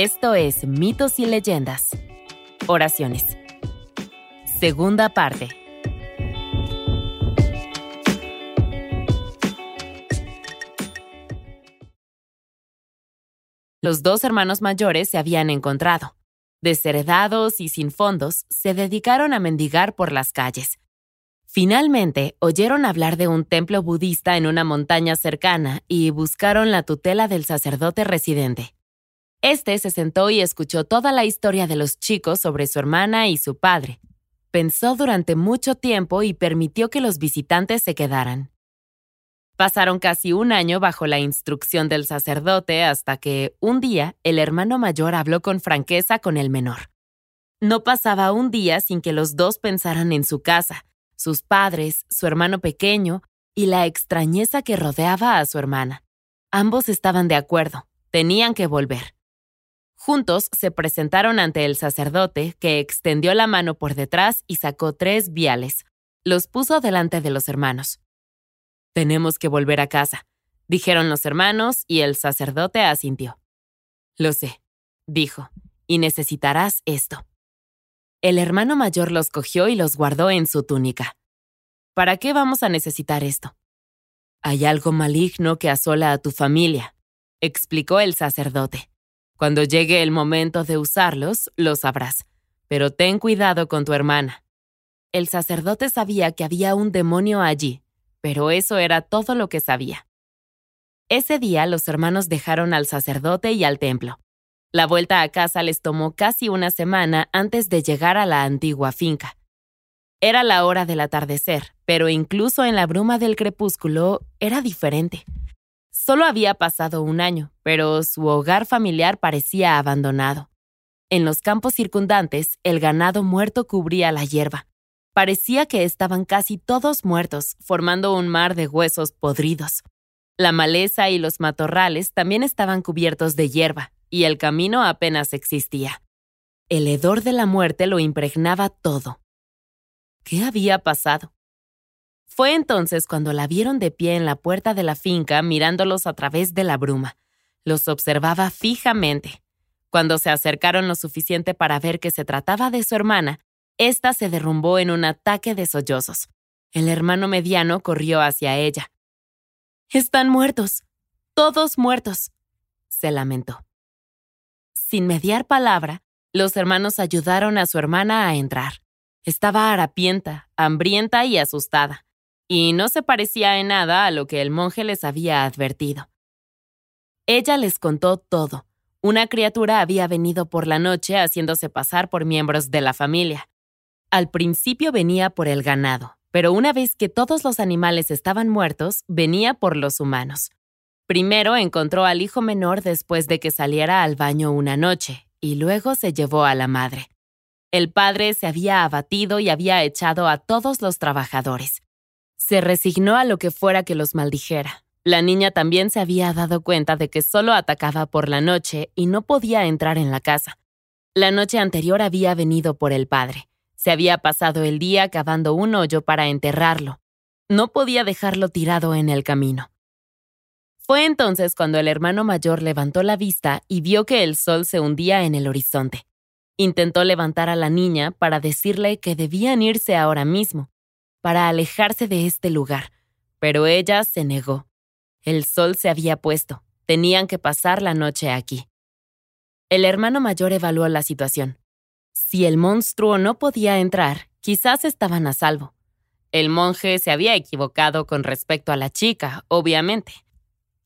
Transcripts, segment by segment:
Esto es Mitos y Leyendas. Oraciones. Segunda parte. Los dos hermanos mayores se habían encontrado. Desheredados y sin fondos, se dedicaron a mendigar por las calles. Finalmente, oyeron hablar de un templo budista en una montaña cercana y buscaron la tutela del sacerdote residente. Este se sentó y escuchó toda la historia de los chicos sobre su hermana y su padre. Pensó durante mucho tiempo y permitió que los visitantes se quedaran. Pasaron casi un año bajo la instrucción del sacerdote hasta que, un día, el hermano mayor habló con franqueza con el menor. No pasaba un día sin que los dos pensaran en su casa, sus padres, su hermano pequeño y la extrañeza que rodeaba a su hermana. Ambos estaban de acuerdo, tenían que volver. Juntos se presentaron ante el sacerdote, que extendió la mano por detrás y sacó tres viales. Los puso delante de los hermanos. Tenemos que volver a casa, dijeron los hermanos, y el sacerdote asintió. Lo sé, dijo, y necesitarás esto. El hermano mayor los cogió y los guardó en su túnica. ¿Para qué vamos a necesitar esto? Hay algo maligno que asola a tu familia, explicó el sacerdote. Cuando llegue el momento de usarlos, lo sabrás, pero ten cuidado con tu hermana. El sacerdote sabía que había un demonio allí, pero eso era todo lo que sabía. Ese día los hermanos dejaron al sacerdote y al templo. La vuelta a casa les tomó casi una semana antes de llegar a la antigua finca. Era la hora del atardecer, pero incluso en la bruma del crepúsculo era diferente. Solo había pasado un año, pero su hogar familiar parecía abandonado. En los campos circundantes, el ganado muerto cubría la hierba. Parecía que estaban casi todos muertos, formando un mar de huesos podridos. La maleza y los matorrales también estaban cubiertos de hierba, y el camino apenas existía. El hedor de la muerte lo impregnaba todo. ¿Qué había pasado? Fue entonces cuando la vieron de pie en la puerta de la finca mirándolos a través de la bruma. Los observaba fijamente. Cuando se acercaron lo suficiente para ver que se trataba de su hermana, ésta se derrumbó en un ataque de sollozos. El hermano mediano corrió hacia ella. Están muertos. Todos muertos. se lamentó. Sin mediar palabra, los hermanos ayudaron a su hermana a entrar. Estaba harapienta, hambrienta y asustada, y no se parecía en nada a lo que el monje les había advertido. Ella les contó todo. Una criatura había venido por la noche haciéndose pasar por miembros de la familia. Al principio venía por el ganado, pero una vez que todos los animales estaban muertos, venía por los humanos. Primero encontró al hijo menor después de que saliera al baño una noche, y luego se llevó a la madre. El padre se había abatido y había echado a todos los trabajadores. Se resignó a lo que fuera que los maldijera. La niña también se había dado cuenta de que solo atacaba por la noche y no podía entrar en la casa. La noche anterior había venido por el padre. Se había pasado el día cavando un hoyo para enterrarlo. No podía dejarlo tirado en el camino. Fue entonces cuando el hermano mayor levantó la vista y vio que el sol se hundía en el horizonte. Intentó levantar a la niña para decirle que debían irse ahora mismo, para alejarse de este lugar, pero ella se negó. El sol se había puesto, tenían que pasar la noche aquí. El hermano mayor evaluó la situación. Si el monstruo no podía entrar, quizás estaban a salvo. El monje se había equivocado con respecto a la chica, obviamente.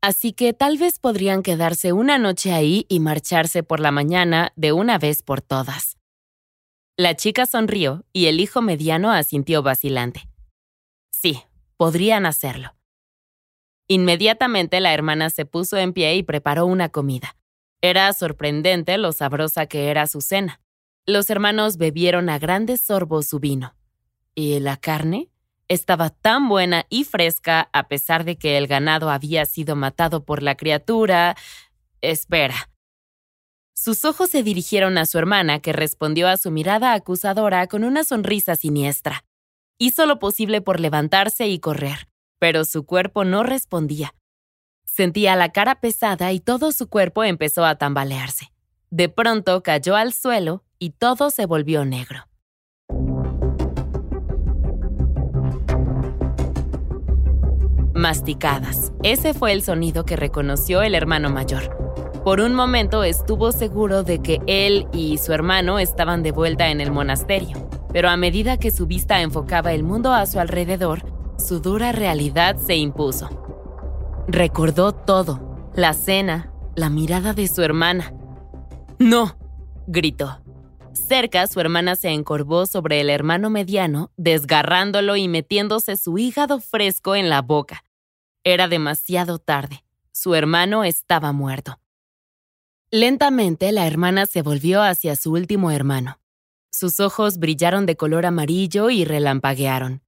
Así que tal vez podrían quedarse una noche ahí y marcharse por la mañana de una vez por todas. La chica sonrió y el hijo mediano asintió vacilante. Sí, podrían hacerlo. Inmediatamente la hermana se puso en pie y preparó una comida. Era sorprendente lo sabrosa que era su cena. Los hermanos bebieron a grandes sorbos su vino. ¿Y la carne? Estaba tan buena y fresca a pesar de que el ganado había sido matado por la criatura. Espera. Sus ojos se dirigieron a su hermana, que respondió a su mirada acusadora con una sonrisa siniestra. Hizo lo posible por levantarse y correr, pero su cuerpo no respondía. Sentía la cara pesada y todo su cuerpo empezó a tambalearse. De pronto cayó al suelo y todo se volvió negro. Masticadas. Ese fue el sonido que reconoció el hermano mayor. Por un momento estuvo seguro de que él y su hermano estaban de vuelta en el monasterio, pero a medida que su vista enfocaba el mundo a su alrededor, su dura realidad se impuso. Recordó todo, la cena, la mirada de su hermana. ¡No! gritó. Cerca, su hermana se encorvó sobre el hermano mediano, desgarrándolo y metiéndose su hígado fresco en la boca. Era demasiado tarde. Su hermano estaba muerto. Lentamente, la hermana se volvió hacia su último hermano. Sus ojos brillaron de color amarillo y relampaguearon.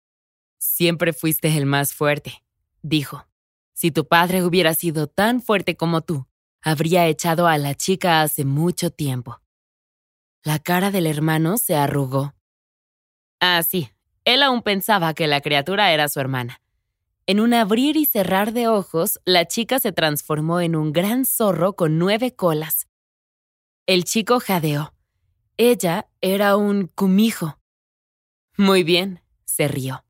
Siempre fuiste el más fuerte, dijo. Si tu padre hubiera sido tan fuerte como tú, habría echado a la chica hace mucho tiempo. La cara del hermano se arrugó. Ah, sí, él aún pensaba que la criatura era su hermana. En un abrir y cerrar de ojos, la chica se transformó en un gran zorro con nueve colas. El chico jadeó. Ella era un cumijo. Muy bien, se rió.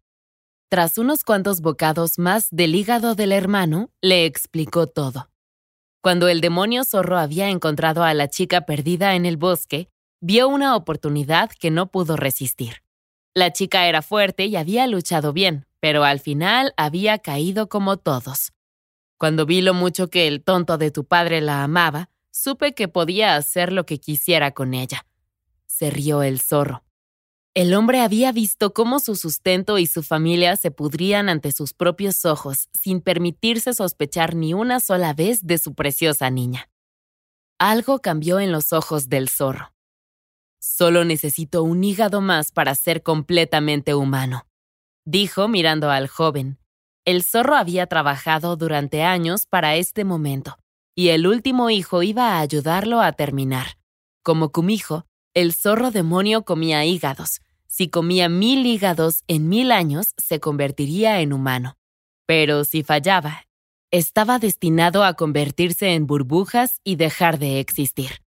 Tras unos cuantos bocados más del hígado del hermano, le explicó todo. Cuando el demonio zorro había encontrado a la chica perdida en el bosque, vio una oportunidad que no pudo resistir. La chica era fuerte y había luchado bien, pero al final había caído como todos. Cuando vi lo mucho que el tonto de tu padre la amaba, supe que podía hacer lo que quisiera con ella. Se rió el zorro. El hombre había visto cómo su sustento y su familia se pudrían ante sus propios ojos sin permitirse sospechar ni una sola vez de su preciosa niña. Algo cambió en los ojos del zorro. Solo necesito un hígado más para ser completamente humano dijo mirando al joven. El zorro había trabajado durante años para este momento, y el último hijo iba a ayudarlo a terminar. Como Kumijo, el zorro demonio comía hígados. Si comía mil hígados en mil años, se convertiría en humano. Pero si fallaba, estaba destinado a convertirse en burbujas y dejar de existir.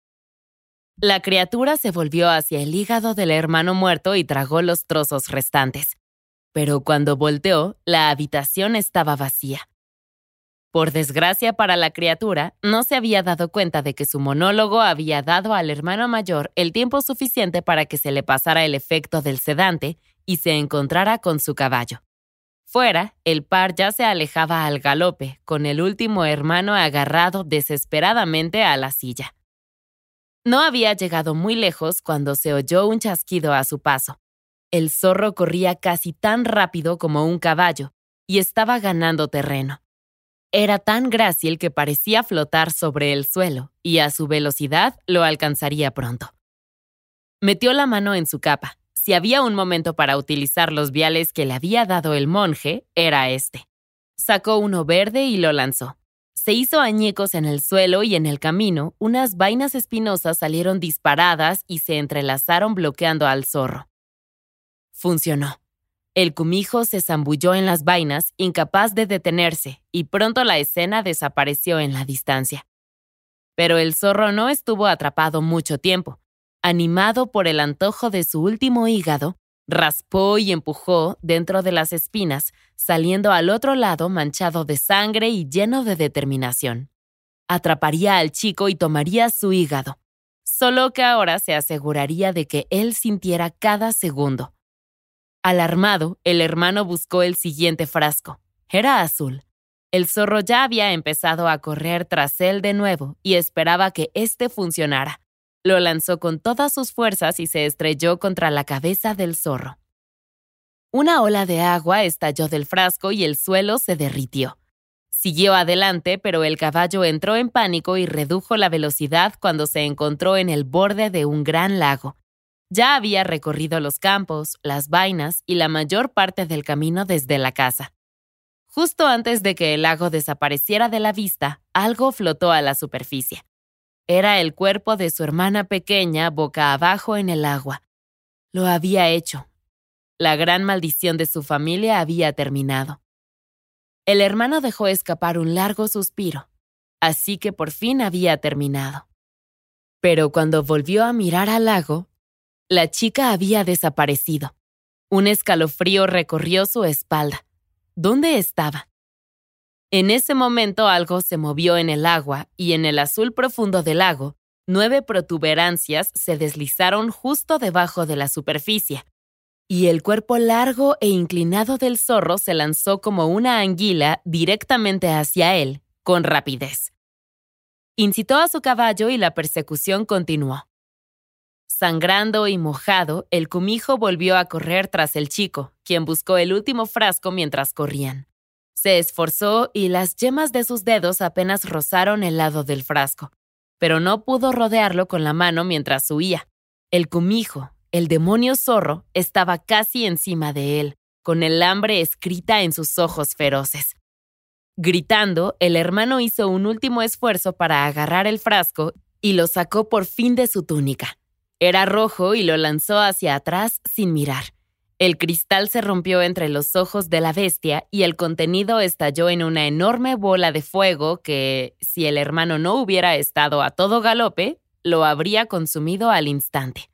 La criatura se volvió hacia el hígado del hermano muerto y tragó los trozos restantes pero cuando volteó, la habitación estaba vacía. Por desgracia para la criatura, no se había dado cuenta de que su monólogo había dado al hermano mayor el tiempo suficiente para que se le pasara el efecto del sedante y se encontrara con su caballo. Fuera, el par ya se alejaba al galope, con el último hermano agarrado desesperadamente a la silla. No había llegado muy lejos cuando se oyó un chasquido a su paso. El zorro corría casi tan rápido como un caballo y estaba ganando terreno. Era tan grácil que parecía flotar sobre el suelo y a su velocidad lo alcanzaría pronto. Metió la mano en su capa. Si había un momento para utilizar los viales que le había dado el monje, era este. Sacó uno verde y lo lanzó. Se hizo añicos en el suelo y en el camino unas vainas espinosas salieron disparadas y se entrelazaron bloqueando al zorro. Funcionó. El cumijo se zambulló en las vainas, incapaz de detenerse, y pronto la escena desapareció en la distancia. Pero el zorro no estuvo atrapado mucho tiempo. Animado por el antojo de su último hígado, raspó y empujó dentro de las espinas, saliendo al otro lado manchado de sangre y lleno de determinación. Atraparía al chico y tomaría su hígado, solo que ahora se aseguraría de que él sintiera cada segundo Alarmado, el hermano buscó el siguiente frasco. Era azul. El zorro ya había empezado a correr tras él de nuevo y esperaba que éste funcionara. Lo lanzó con todas sus fuerzas y se estrelló contra la cabeza del zorro. Una ola de agua estalló del frasco y el suelo se derritió. Siguió adelante, pero el caballo entró en pánico y redujo la velocidad cuando se encontró en el borde de un gran lago. Ya había recorrido los campos, las vainas y la mayor parte del camino desde la casa. Justo antes de que el lago desapareciera de la vista, algo flotó a la superficie. Era el cuerpo de su hermana pequeña boca abajo en el agua. Lo había hecho. La gran maldición de su familia había terminado. El hermano dejó escapar un largo suspiro, así que por fin había terminado. Pero cuando volvió a mirar al lago, la chica había desaparecido. Un escalofrío recorrió su espalda. ¿Dónde estaba? En ese momento algo se movió en el agua y en el azul profundo del lago, nueve protuberancias se deslizaron justo debajo de la superficie, y el cuerpo largo e inclinado del zorro se lanzó como una anguila directamente hacia él, con rapidez. Incitó a su caballo y la persecución continuó. Sangrando y mojado, el cumijo volvió a correr tras el chico, quien buscó el último frasco mientras corrían. Se esforzó y las yemas de sus dedos apenas rozaron el lado del frasco, pero no pudo rodearlo con la mano mientras huía. El cumijo, el demonio zorro, estaba casi encima de él, con el hambre escrita en sus ojos feroces. Gritando, el hermano hizo un último esfuerzo para agarrar el frasco y lo sacó por fin de su túnica. Era rojo y lo lanzó hacia atrás sin mirar. El cristal se rompió entre los ojos de la bestia y el contenido estalló en una enorme bola de fuego que, si el hermano no hubiera estado a todo galope, lo habría consumido al instante.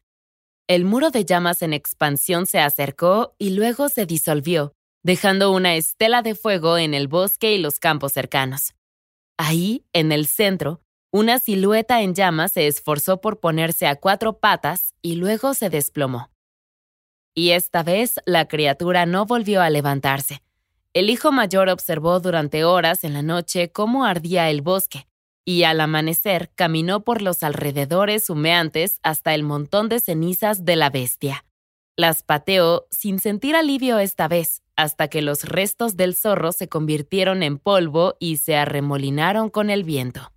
El muro de llamas en expansión se acercó y luego se disolvió, dejando una estela de fuego en el bosque y los campos cercanos. Ahí, en el centro, una silueta en llamas se esforzó por ponerse a cuatro patas y luego se desplomó. Y esta vez la criatura no volvió a levantarse. El hijo mayor observó durante horas en la noche cómo ardía el bosque, y al amanecer caminó por los alrededores humeantes hasta el montón de cenizas de la bestia. Las pateó sin sentir alivio esta vez, hasta que los restos del zorro se convirtieron en polvo y se arremolinaron con el viento.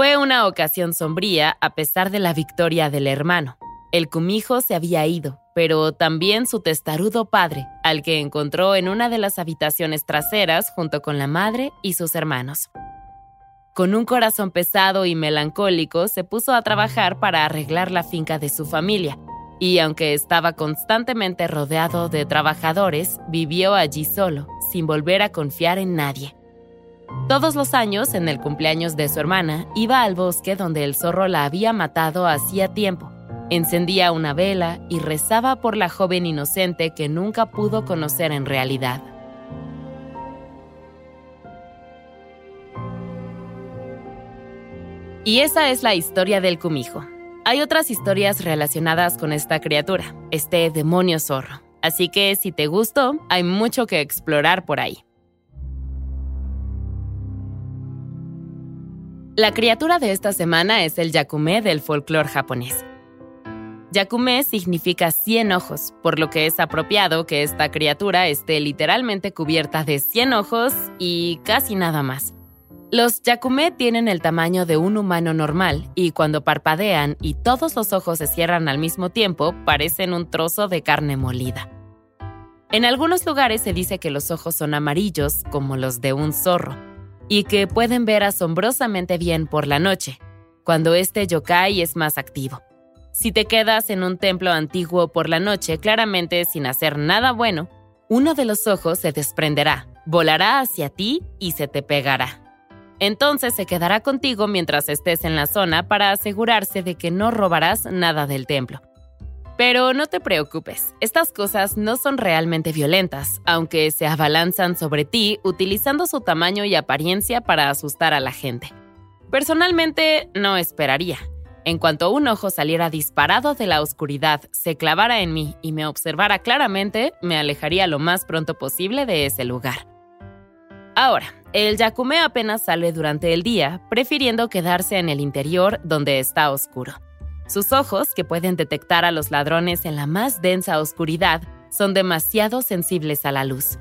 Fue una ocasión sombría a pesar de la victoria del hermano. El cumijo se había ido, pero también su testarudo padre, al que encontró en una de las habitaciones traseras junto con la madre y sus hermanos. Con un corazón pesado y melancólico, se puso a trabajar para arreglar la finca de su familia, y aunque estaba constantemente rodeado de trabajadores, vivió allí solo, sin volver a confiar en nadie. Todos los años, en el cumpleaños de su hermana, iba al bosque donde el zorro la había matado hacía tiempo. Encendía una vela y rezaba por la joven inocente que nunca pudo conocer en realidad. Y esa es la historia del cumijo. Hay otras historias relacionadas con esta criatura, este demonio zorro. Así que si te gustó, hay mucho que explorar por ahí. La criatura de esta semana es el Yakume del folclore japonés. Yakume significa 100 ojos, por lo que es apropiado que esta criatura esté literalmente cubierta de 100 ojos y casi nada más. Los Yakume tienen el tamaño de un humano normal y cuando parpadean y todos los ojos se cierran al mismo tiempo, parecen un trozo de carne molida. En algunos lugares se dice que los ojos son amarillos, como los de un zorro, y que pueden ver asombrosamente bien por la noche, cuando este yokai es más activo. Si te quedas en un templo antiguo por la noche, claramente sin hacer nada bueno, uno de los ojos se desprenderá, volará hacia ti y se te pegará. Entonces se quedará contigo mientras estés en la zona para asegurarse de que no robarás nada del templo. Pero no te preocupes, estas cosas no son realmente violentas, aunque se abalanzan sobre ti utilizando su tamaño y apariencia para asustar a la gente. Personalmente, no esperaría. En cuanto un ojo saliera disparado de la oscuridad, se clavara en mí y me observara claramente, me alejaría lo más pronto posible de ese lugar. Ahora, el Yakume apenas sale durante el día, prefiriendo quedarse en el interior donde está oscuro. Sus ojos, que pueden detectar a los ladrones en la más densa oscuridad, son demasiado sensibles a la luz.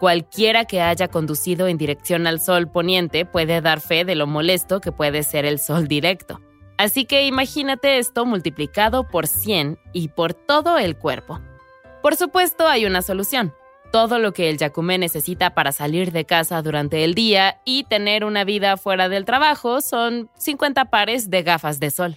Cualquiera que haya conducido en dirección al sol poniente puede dar fe de lo molesto que puede ser el sol directo. Así que imagínate esto multiplicado por 100 y por todo el cuerpo. Por supuesto, hay una solución. Todo lo que el Yakume necesita para salir de casa durante el día y tener una vida fuera del trabajo son 50 pares de gafas de sol.